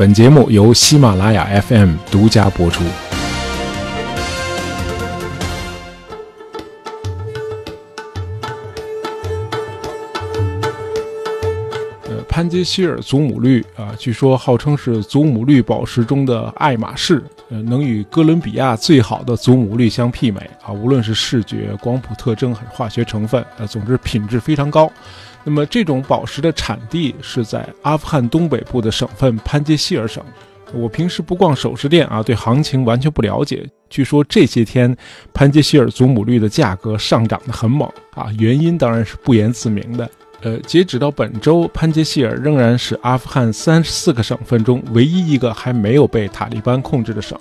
本节目由喜马拉雅 FM 独家播出。呃，潘杰希尔祖母绿啊，据说号称是祖母绿宝石中的爱马仕，呃，能与哥伦比亚最好的祖母绿相媲美啊，无论是视觉、光谱特征还是化学成分，呃，总之品质非常高。那么这种宝石的产地是在阿富汗东北部的省份潘杰希尔省。我平时不逛首饰店啊，对行情完全不了解。据说这些天潘杰希尔祖母绿的价格上涨得很猛啊，原因当然是不言自明的。呃，截止到本周，潘杰希尔仍然是阿富汗三十四个省份中唯一一个还没有被塔利班控制的省。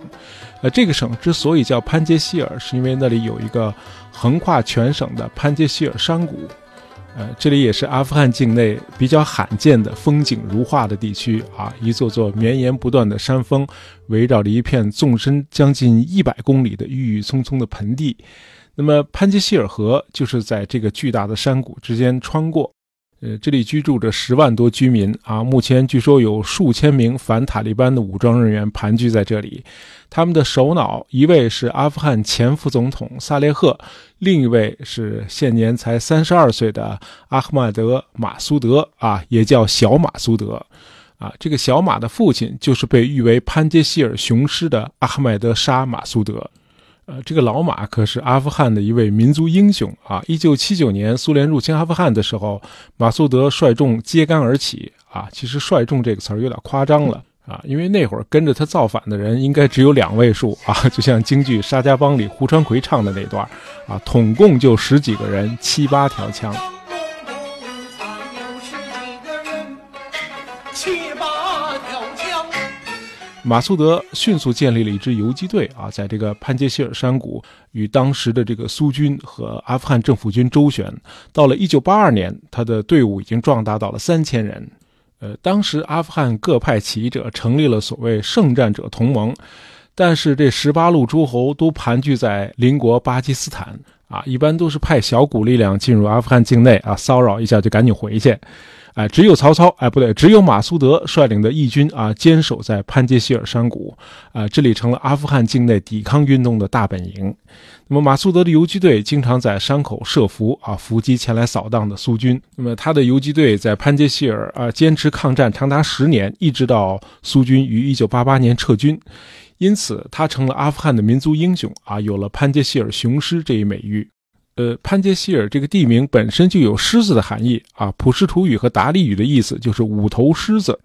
呃，这个省之所以叫潘杰希尔，是因为那里有一个横跨全省的潘杰希尔山谷。呃，这里也是阿富汗境内比较罕见的风景如画的地区啊，一座座绵延不断的山峰，围绕着一片纵深将近一百公里的郁郁葱葱的盆地。那么潘杰希尔河就是在这个巨大的山谷之间穿过。呃，这里居住着十万多居民啊。目前据说有数千名反塔利班的武装人员盘踞在这里。他们的首脑一位是阿富汗前副总统萨列赫，另一位是现年才三十二岁的阿赫迈德·马苏德啊，也叫小马苏德。啊，这个小马的父亲就是被誉为潘杰希尔雄狮的阿赫迈德·沙·马苏德。呃，这个老马可是阿富汗的一位民族英雄啊！一九七九年苏联入侵阿富汗的时候，马苏德率众揭竿而起啊。其实“率众”这个词儿有点夸张了啊，因为那会儿跟着他造反的人应该只有两位数啊，就像京剧《沙家浜》里胡传魁唱的那段啊，统共就十几个人，七八条枪。马苏德迅速建立了一支游击队啊，在这个潘杰希尔山谷与当时的这个苏军和阿富汗政府军周旋。到了1982年，他的队伍已经壮大到了三千人。呃，当时阿富汗各派起义者成立了所谓圣战者同盟，但是这十八路诸侯都盘踞在邻国巴基斯坦啊，一般都是派小股力量进入阿富汗境内啊，骚扰一下就赶紧回去。哎，只有曹操，哎，不对，只有马苏德率领的义军啊，坚守在潘杰希尔山谷，啊，这里成了阿富汗境内抵抗运动的大本营。那么，马苏德的游击队经常在山口设伏，啊，伏击前来扫荡的苏军。那么，他的游击队在潘杰希尔啊，坚持抗战长达十年，一直到苏军于1988年撤军，因此他成了阿富汗的民族英雄啊，有了潘杰希尔雄狮这一美誉。呃，潘杰希尔这个地名本身就有狮子的含义啊，普什图语和达利语的意思就是五头狮子，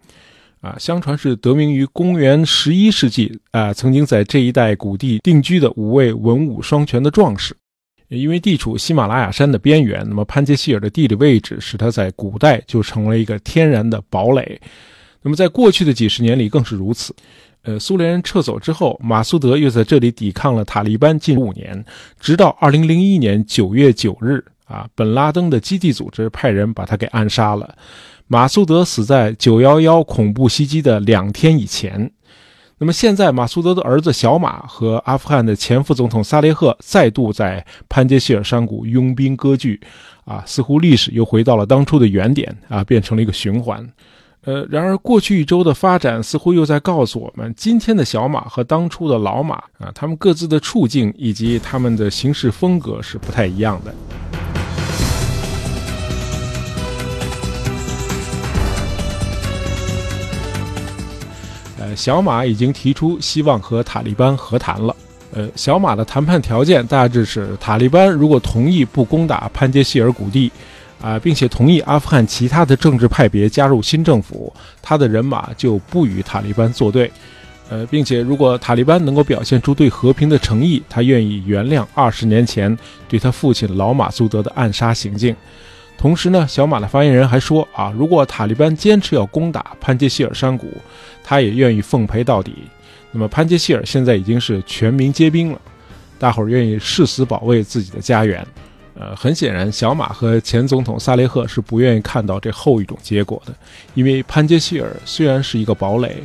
啊，相传是得名于公元十一世纪啊，曾经在这一带谷地定居的五位文武双全的壮士。因为地处喜马拉雅山的边缘，那么潘杰希尔的地理位置使他在古代就成为一个天然的堡垒，那么在过去的几十年里更是如此。呃，苏联人撤走之后，马苏德又在这里抵抗了塔利班近五年，直到二零零一年九月九日，啊，本拉登的基地组织派人把他给暗杀了。马苏德死在九幺幺恐怖袭击的两天以前。那么现在，马苏德的儿子小马和阿富汗的前副总统萨列赫再度在潘杰希尔山谷拥兵割据，啊，似乎历史又回到了当初的原点，啊，变成了一个循环。呃，然而过去一周的发展似乎又在告诉我们，今天的小马和当初的老马啊，他们各自的处境以及他们的行事风格是不太一样的。呃，小马已经提出希望和塔利班和谈了。呃，小马的谈判条件大致是：塔利班如果同意不攻打潘杰希尔谷地。啊，并且同意阿富汗其他的政治派别加入新政府，他的人马就不与塔利班作对。呃，并且如果塔利班能够表现出对和平的诚意，他愿意原谅二十年前对他父亲老马苏德的暗杀行径。同时呢，小马的发言人还说啊，如果塔利班坚持要攻打潘杰希尔山谷，他也愿意奉陪到底。那么潘杰希尔现在已经是全民皆兵了，大伙儿愿意誓死保卫自己的家园。呃，很显然，小马和前总统萨雷赫是不愿意看到这后一种结果的，因为潘杰希尔虽然是一个堡垒，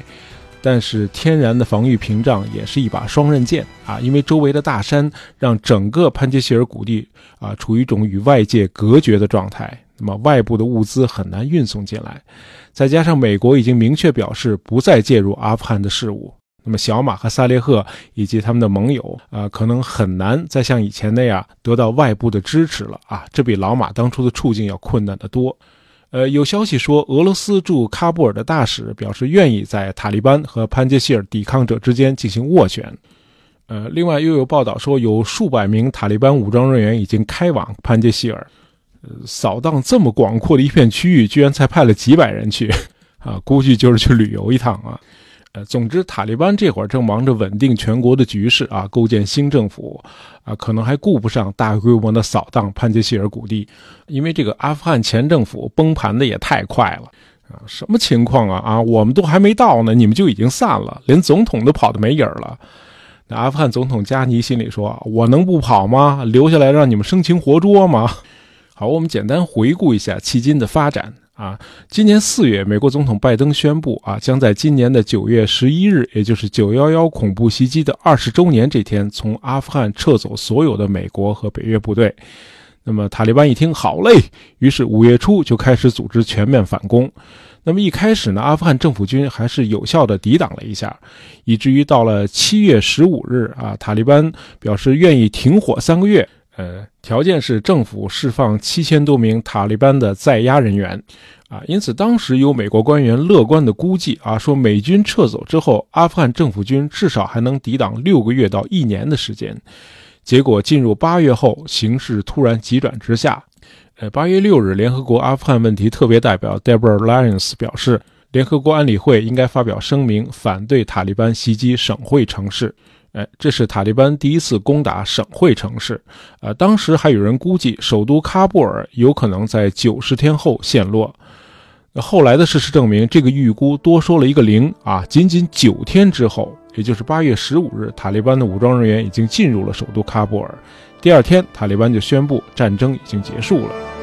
但是天然的防御屏障也是一把双刃剑啊！因为周围的大山让整个潘杰希尔谷地啊处于一种与外界隔绝的状态，那么外部的物资很难运送进来。再加上美国已经明确表示不再介入阿富汗的事务，那么小马和萨列赫以及他们的盟友啊，可能很难再像以前那样得到外部的支持了啊！这比老马当初的处境要困难得多。呃，有消息说，俄罗斯驻喀布尔的大使表示愿意在塔利班和潘杰希尔抵抗者之间进行斡旋。呃，另外又有报道说，有数百名塔利班武装人员已经开往潘杰希尔。呃，扫荡这么广阔的一片区域，居然才派了几百人去，啊，估计就是去旅游一趟啊。呃，总之，塔利班这会儿正忙着稳定全国的局势啊，构建新政府啊，可能还顾不上大规模的扫荡潘杰希尔谷地，因为这个阿富汗前政府崩盘的也太快了啊！什么情况啊？啊，我们都还没到呢，你们就已经散了，连总统都跑得没影了。那阿富汗总统加尼心里说：“我能不跑吗？留下来让你们生擒活捉吗？” 好，我们简单回顾一下迄今的发展啊。今年四月，美国总统拜登宣布啊，将在今年的九月十一日，也就是九幺幺恐怖袭击的二十周年这天，从阿富汗撤走所有的美国和北约部队。那么塔利班一听，好嘞，于是五月初就开始组织全面反攻。那么一开始呢，阿富汗政府军还是有效的抵挡了一下，以至于到了七月十五日啊，塔利班表示愿意停火三个月。呃，条件是政府释放七千多名塔利班的在押人员，啊，因此当时有美国官员乐观的估计啊，说美军撤走之后，阿富汗政府军至少还能抵挡六个月到一年的时间。结果进入八月后，形势突然急转直下。呃，八月六日，联合国阿富汗问题特别代表 Deborah Lyons 表示，联合国安理会应该发表声明，反对塔利班袭击省会城市。哎，这是塔利班第一次攻打省会城市，呃，当时还有人估计首都喀布尔有可能在九十天后陷落。后来的事实证明，这个预估多说了一个零啊！仅仅九天之后，也就是八月十五日，塔利班的武装人员已经进入了首都喀布尔。第二天，塔利班就宣布战争已经结束了。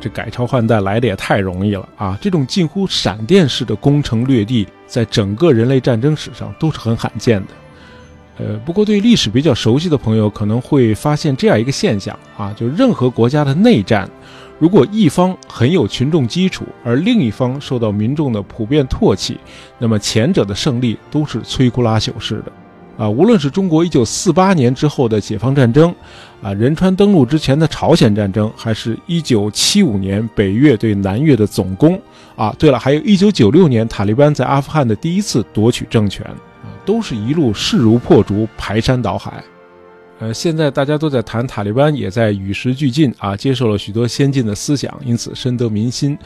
这改朝换代来的也太容易了啊！这种近乎闪电式的攻城略地，在整个人类战争史上都是很罕见的。呃，不过对历史比较熟悉的朋友可能会发现这样一个现象啊，就任何国家的内战，如果一方很有群众基础，而另一方受到民众的普遍唾弃，那么前者的胜利都是摧枯拉朽式的。啊，无论是中国一九四八年之后的解放战争，啊，仁川登陆之前的朝鲜战争，还是一九七五年北越对南越的总攻，啊，对了，还有一九九六年塔利班在阿富汗的第一次夺取政权，都是一路势如破竹，排山倒海。呃，现在大家都在谈塔利班，也在与时俱进，啊，接受了许多先进的思想，因此深得民心。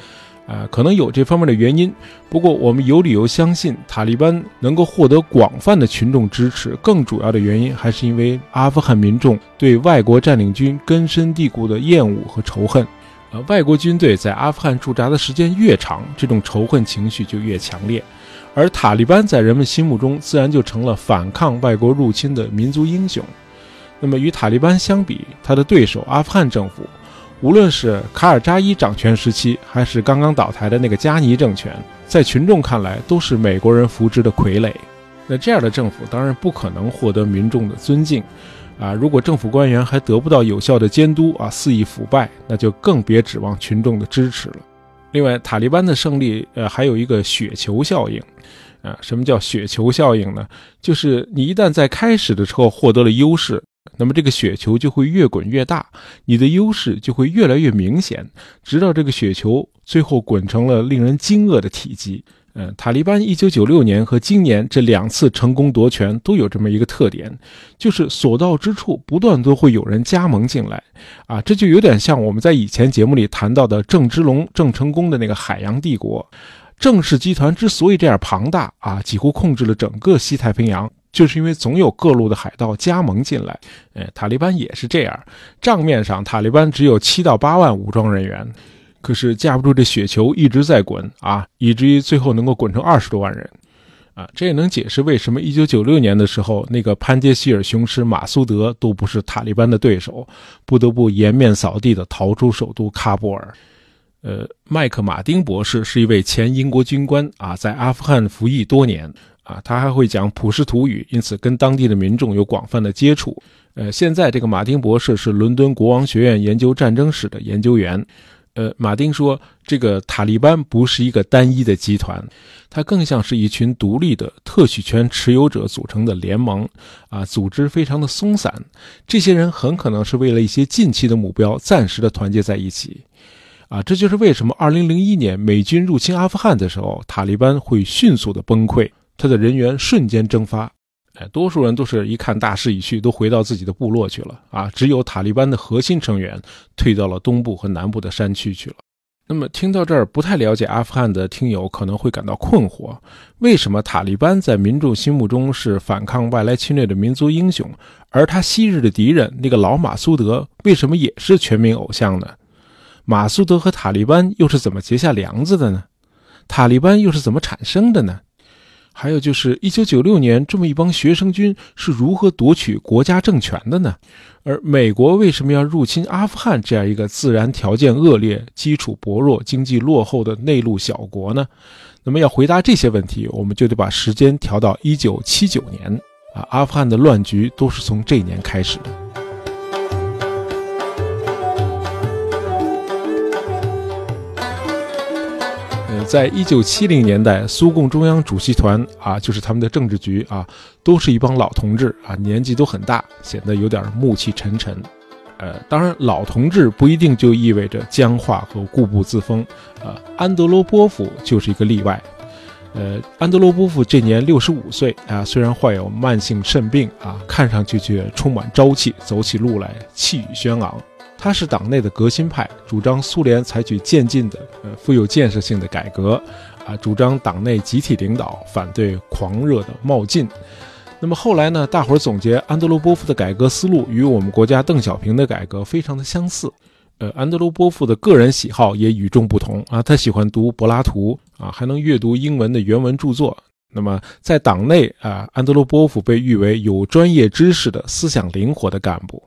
啊，可能有这方面的原因，不过我们有理由相信，塔利班能够获得广泛的群众支持，更主要的原因还是因为阿富汗民众对外国占领军根深蒂固的厌恶和仇恨。呃，外国军队在阿富汗驻扎的时间越长，这种仇恨情绪就越强烈，而塔利班在人们心目中自然就成了反抗外国入侵的民族英雄。那么与塔利班相比，他的对手阿富汗政府。无论是卡尔扎伊掌权时期，还是刚刚倒台的那个加尼政权，在群众看来都是美国人扶植的傀儡。那这样的政府当然不可能获得民众的尊敬，啊，如果政府官员还得不到有效的监督，啊，肆意腐败，那就更别指望群众的支持了。另外，塔利班的胜利，呃，还有一个雪球效应，啊，什么叫雪球效应呢？就是你一旦在开始的时候获得了优势。那么这个雪球就会越滚越大，你的优势就会越来越明显，直到这个雪球最后滚成了令人惊愕的体积。嗯，塔利班一九九六年和今年这两次成功夺权都有这么一个特点，就是所到之处不断都会有人加盟进来。啊，这就有点像我们在以前节目里谈到的郑芝龙、郑成功的那个海洋帝国。郑氏集团之所以这样庞大啊，几乎控制了整个西太平洋。就是因为总有各路的海盗加盟进来，哎，塔利班也是这样。账面上，塔利班只有七到八万武装人员，可是架不住这雪球一直在滚啊，以至于最后能够滚成二十多万人，啊，这也能解释为什么一九九六年的时候，那个潘杰希尔雄狮马苏德都不是塔利班的对手，不得不颜面扫地的逃出首都喀布尔。呃，麦克马丁博士是一位前英国军官啊，在阿富汗服役多年啊，他还会讲普什图语，因此跟当地的民众有广泛的接触。呃，现在这个马丁博士是伦敦国王学院研究战争史的研究员。呃，马丁说，这个塔利班不是一个单一的集团，它更像是一群独立的特许权持有者组成的联盟，啊，组织非常的松散。这些人很可能是为了一些近期的目标，暂时的团结在一起，啊，这就是为什么2001年美军入侵阿富汗的时候，塔利班会迅速的崩溃，他的人员瞬间蒸发。哎，多数人都是一看大势已去，都回到自己的部落去了啊！只有塔利班的核心成员退到了东部和南部的山区去了。那么，听到这儿，不太了解阿富汗的听友可能会感到困惑：为什么塔利班在民众心目中是反抗外来侵略的民族英雄，而他昔日的敌人那个老马苏德为什么也是全民偶像呢？马苏德和塔利班又是怎么结下梁子的呢？塔利班又是怎么产生的呢？还有就是，一九九六年这么一帮学生军是如何夺取国家政权的呢？而美国为什么要入侵阿富汗这样一个自然条件恶劣、基础薄弱、经济落后的内陆小国呢？那么要回答这些问题，我们就得把时间调到一九七九年啊，阿富汗的乱局都是从这年开始的。在一九七零年代，苏共中央主席团啊，就是他们的政治局啊，都是一帮老同志啊，年纪都很大，显得有点暮气沉沉。呃，当然，老同志不一定就意味着僵化和固步自封。呃，安德罗波夫就是一个例外。呃，安德罗波夫这年六十五岁啊，虽然患有慢性肾病啊，看上去却充满朝气，走起路来气宇轩昂。他是党内的革新派，主张苏联采取渐进的、呃富有建设性的改革，啊，主张党内集体领导，反对狂热的冒进。那么后来呢？大伙儿总结安德罗波夫的改革思路与我们国家邓小平的改革非常的相似。呃，安德罗波夫的个人喜好也与众不同啊，他喜欢读柏拉图啊，还能阅读英文的原文著作。那么在党内啊，安德罗波夫被誉为有专业知识的、思想灵活的干部。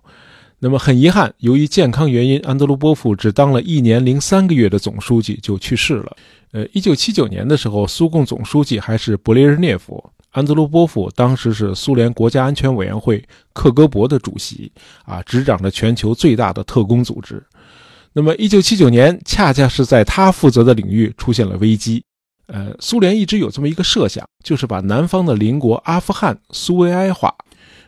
那么很遗憾，由于健康原因，安德鲁波夫只当了一年零三个月的总书记就去世了。呃，一九七九年的时候，苏共总书记还是勃列日涅夫，安德鲁波夫当时是苏联国家安全委员会克格勃的主席，啊，执掌着全球最大的特工组织。那么一九七九年，恰恰是在他负责的领域出现了危机。呃，苏联一直有这么一个设想，就是把南方的邻国阿富汗苏维埃化。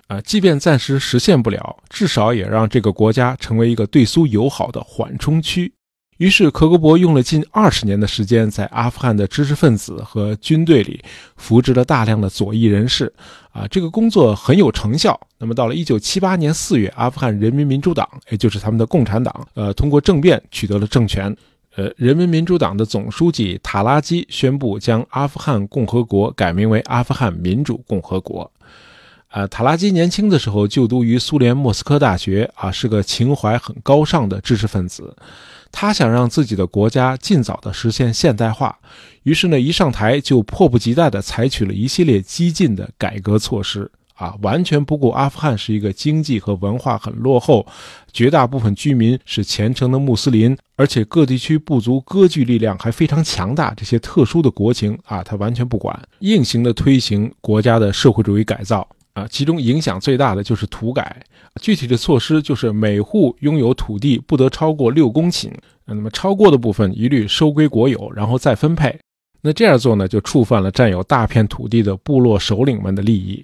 啊，即便暂时实现不了，至少也让这个国家成为一个对苏友好的缓冲区。于是，克格勃用了近二十年的时间，在阿富汗的知识分子和军队里扶植了大量的左翼人士。啊，这个工作很有成效。那么，到了1978年4月，阿富汗人民民主党，也就是他们的共产党，呃，通过政变取得了政权。呃，人民民主党的总书记塔拉基宣布将阿富汗共和国改名为阿富汗民主共和国。啊，塔拉基年轻的时候就读于苏联莫斯科大学，啊，是个情怀很高尚的知识分子。他想让自己的国家尽早的实现现代化，于是呢，一上台就迫不及待地采取了一系列激进的改革措施，啊，完全不顾阿富汗是一个经济和文化很落后，绝大部分居民是虔诚的穆斯林，而且各地区部族割据力量还非常强大，这些特殊的国情啊，他完全不管，硬行的推行国家的社会主义改造。啊，其中影响最大的就是土改，具体的措施就是每户拥有土地不得超过六公顷，那么超过的部分一律收归国有，然后再分配。那这样做呢，就触犯了占有大片土地的部落首领们的利益，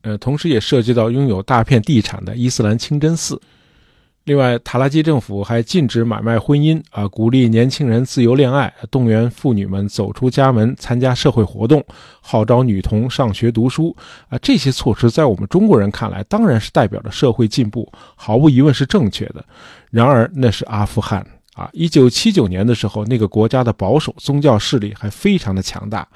呃，同时也涉及到拥有大片地产的伊斯兰清真寺。另外，塔拉基政府还禁止买卖婚姻啊，鼓励年轻人自由恋爱，动员妇女们走出家门参加社会活动，号召女童上学读书啊。这些措施在我们中国人看来，当然是代表着社会进步，毫无疑问是正确的。然而，那是阿富汗啊，一九七九年的时候，那个国家的保守宗教势力还非常的强大，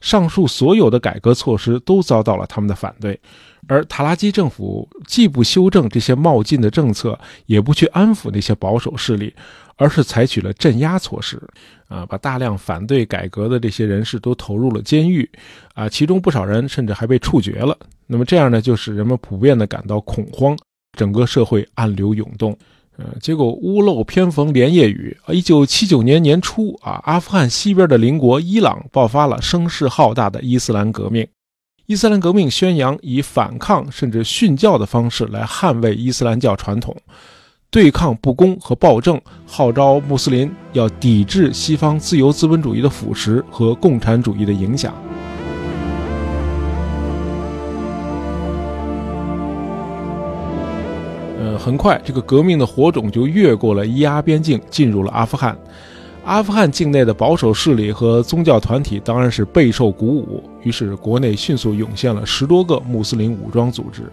上述所有的改革措施都遭到了他们的反对。而塔拉基政府既不修正这些冒进的政策，也不去安抚那些保守势力，而是采取了镇压措施，啊，把大量反对改革的这些人士都投入了监狱，啊，其中不少人甚至还被处决了。那么这样呢，就使人们普遍的感到恐慌，整个社会暗流涌动，呃，结果屋漏偏逢连夜雨，一九七九年年初，啊，阿富汗西边的邻国伊朗爆发了声势浩大的伊斯兰革命。伊斯兰革命宣扬以反抗甚至训教的方式来捍卫伊斯兰教传统，对抗不公和暴政，号召穆斯林要抵制西方自由资本主义的腐蚀和共产主义的影响。呃，很快，这个革命的火种就越过了伊阿边境，进入了阿富汗。阿富汗境内的保守势力和宗教团体当然是备受鼓舞，于是国内迅速涌现了十多个穆斯林武装组织。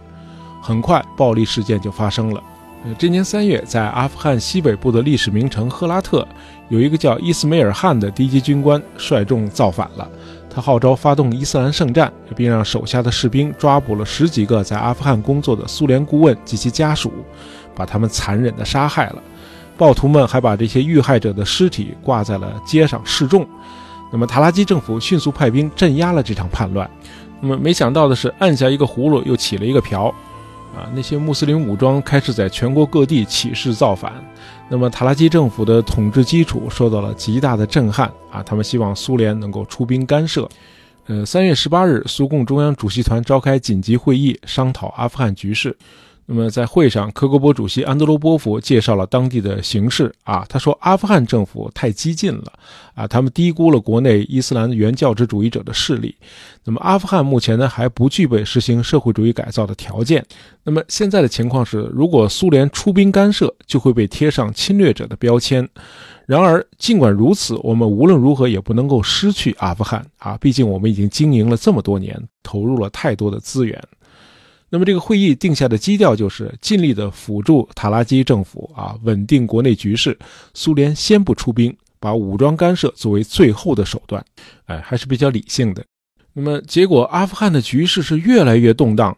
很快，暴力事件就发生了。呃，这年三月，在阿富汗西北部的历史名城赫拉特，有一个叫伊斯梅尔汗的低级军官率众造反了。他号召发动伊斯兰圣战，并让手下的士兵抓捕了十几个在阿富汗工作的苏联顾问及其家属，把他们残忍地杀害了。暴徒们还把这些遇害者的尸体挂在了街上示众。那么塔拉基政府迅速派兵镇压了这场叛乱。那么没想到的是，按下一个葫芦又起了一个瓢，啊，那些穆斯林武装开始在全国各地起事造反。那么塔拉基政府的统治基础受到了极大的震撼啊，他们希望苏联能够出兵干涉。呃，三月十八日，苏共中央主席团召开紧急会议，商讨阿富汗局势。那么在会上，科格勃主席安德罗波夫介绍了当地的形势啊。他说，阿富汗政府太激进了啊，他们低估了国内伊斯兰原教旨主义者的势力。那么阿富汗目前呢还不具备实行社会主义改造的条件。那么现在的情况是，如果苏联出兵干涉，就会被贴上侵略者的标签。然而，尽管如此，我们无论如何也不能够失去阿富汗啊，毕竟我们已经经营了这么多年，投入了太多的资源。那么这个会议定下的基调就是尽力的辅助塔拉基政府啊，稳定国内局势。苏联先不出兵，把武装干涉作为最后的手段，哎，还是比较理性的。那么结果，阿富汗的局势是越来越动荡，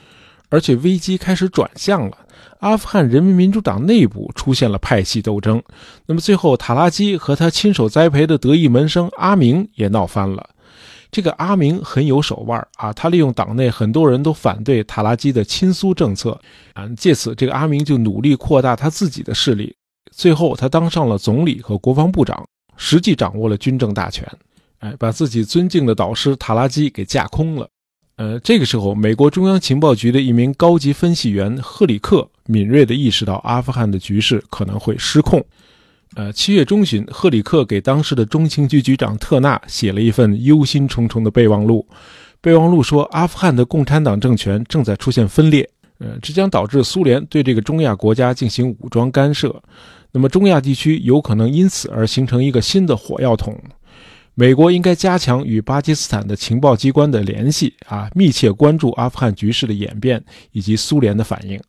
而且危机开始转向了。阿富汗人民民主党内部出现了派系斗争。那么最后，塔拉基和他亲手栽培的得意门生阿明也闹翻了。这个阿明很有手腕啊，他利用党内很多人都反对塔拉基的亲苏政策啊，借此这个阿明就努力扩大他自己的势力，最后他当上了总理和国防部长，实际掌握了军政大权，哎，把自己尊敬的导师塔拉基给架空了。呃，这个时候，美国中央情报局的一名高级分析员赫里克敏锐地意识到阿富汗的局势可能会失控。呃，七月中旬，赫里克给当时的中情局局长特纳写了一份忧心忡忡的备忘录。备忘录说，阿富汗的共产党政权正在出现分裂，呃，这将导致苏联对这个中亚国家进行武装干涉。那么，中亚地区有可能因此而形成一个新的火药桶。美国应该加强与巴基斯坦的情报机关的联系啊，密切关注阿富汗局势的演变以及苏联的反应。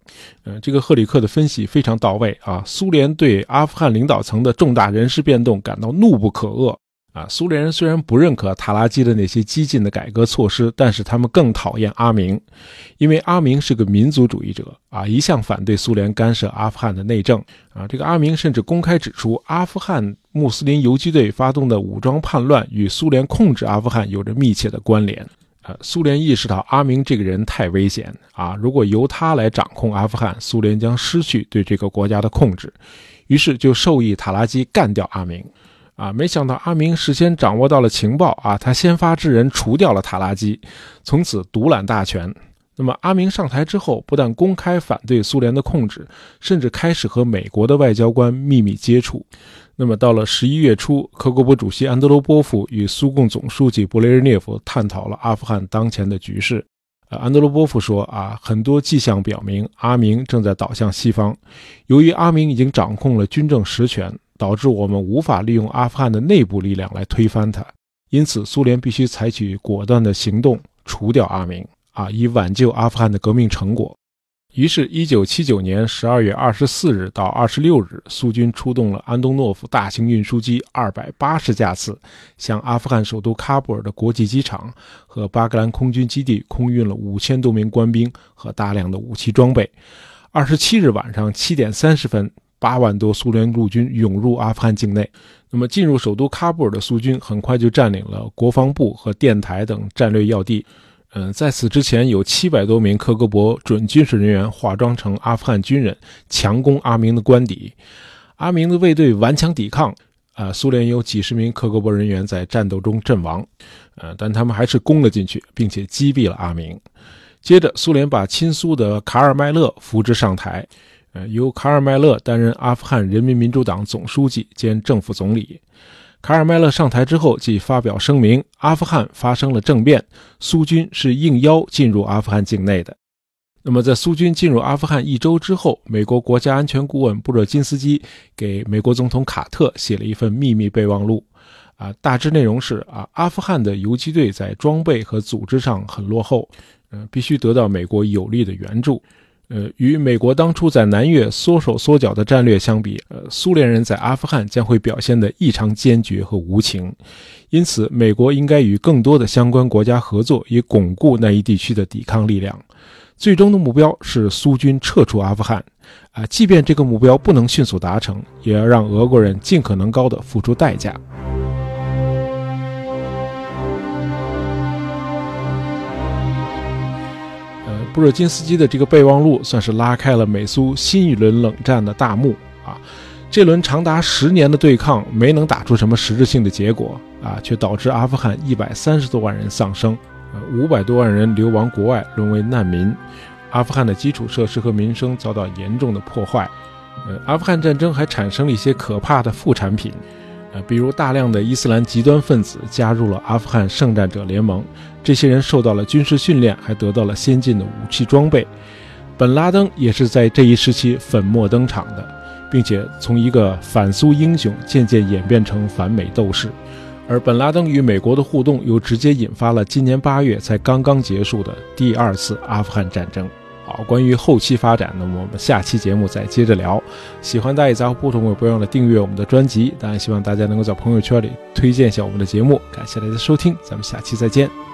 嗯，这个赫里克的分析非常到位啊。苏联对阿富汗领导层的重大人事变动感到怒不可遏。啊，苏联人虽然不认可塔拉基的那些激进的改革措施，但是他们更讨厌阿明，因为阿明是个民族主义者啊，一向反对苏联干涉阿富汗的内政啊。这个阿明甚至公开指出，阿富汗穆斯林游击队发动的武装叛乱与苏联控制阿富汗有着密切的关联啊。苏联意识到阿明这个人太危险啊，如果由他来掌控阿富汗，苏联将失去对这个国家的控制，于是就授意塔拉基干掉阿明。啊，没想到阿明事先掌握到了情报啊，他先发制人除掉了塔拉基，从此独揽大权。那么阿明上台之后，不但公开反对苏联的控制，甚至开始和美国的外交官秘密接触。那么到了十一月初，科格勃主席安德罗波夫与苏共总书记布雷日涅夫探讨了阿富汗当前的局势。呃，安德罗波夫说啊，很多迹象表明阿明正在倒向西方。由于阿明已经掌控了军政实权。导致我们无法利用阿富汗的内部力量来推翻他，因此苏联必须采取果断的行动，除掉阿明啊，以挽救阿富汗的革命成果。于是，一九七九年十二月二十四日到二十六日，苏军出动了安东诺夫大型运输机二百八十架次，向阿富汗首都喀布尔的国际机场和巴格兰空军基地空运了五千多名官兵和大量的武器装备。二十七日晚上七点三十分。八万多苏联陆军涌入阿富汗境内，那么进入首都喀布尔的苏军很快就占领了国防部和电台等战略要地。嗯，在此之前，有七百多名科格勃准军事人员化妆成阿富汗军人，强攻阿明的官邸。阿明的卫队顽强抵抗，啊，苏联有几十名克格勃人员在战斗中阵亡，呃，但他们还是攻了进去，并且击毙了阿明。接着，苏联把亲苏的卡尔麦勒扶植上台，呃，由卡尔麦勒担任阿富汗人民民主党总书记兼政府总理。卡尔麦勒上台之后，即发表声明，阿富汗发生了政变，苏军是应邀进入阿富汗境内的。那么，在苏军进入阿富汗一周之后，美国国家安全顾问布热津斯基给美国总统卡特写了一份秘密备忘录，啊，大致内容是啊，阿富汗的游击队在装备和组织上很落后，呃，必须得到美国有力的援助。呃，与美国当初在南越缩手缩脚的战略相比，呃，苏联人在阿富汗将会表现得异常坚决和无情，因此，美国应该与更多的相关国家合作，以巩固那一地区的抵抗力量。最终的目标是苏军撤出阿富汗，啊，即便这个目标不能迅速达成，也要让俄国人尽可能高的付出代价。布热津斯基的这个备忘录算是拉开了美苏新一轮冷战的大幕啊，这轮长达十年的对抗没能打出什么实质性的结果啊，却导致阿富汗一百三十多万人丧生。呃，五百多万人流亡国外，沦为难民。阿富汗的基础设施和民生遭到严重的破坏。呃，阿富汗战争还产生了一些可怕的副产品，比如大量的伊斯兰极端分子加入了阿富汗圣战者联盟。这些人受到了军事训练，还得到了先进的武器装备。本拉登也是在这一时期粉墨登场的，并且从一个反苏英雄渐渐演变成反美斗士。而本拉登与美国的互动，又直接引发了今年八月才刚刚结束的第二次阿富汗战争。好，关于后期发展，那么我们下期节目再接着聊。喜欢大野杂货铺的朋友，不要忘了订阅我们的专辑。当然，希望大家能够在朋友圈里推荐一下我们的节目。感谢大家收听，咱们下期再见。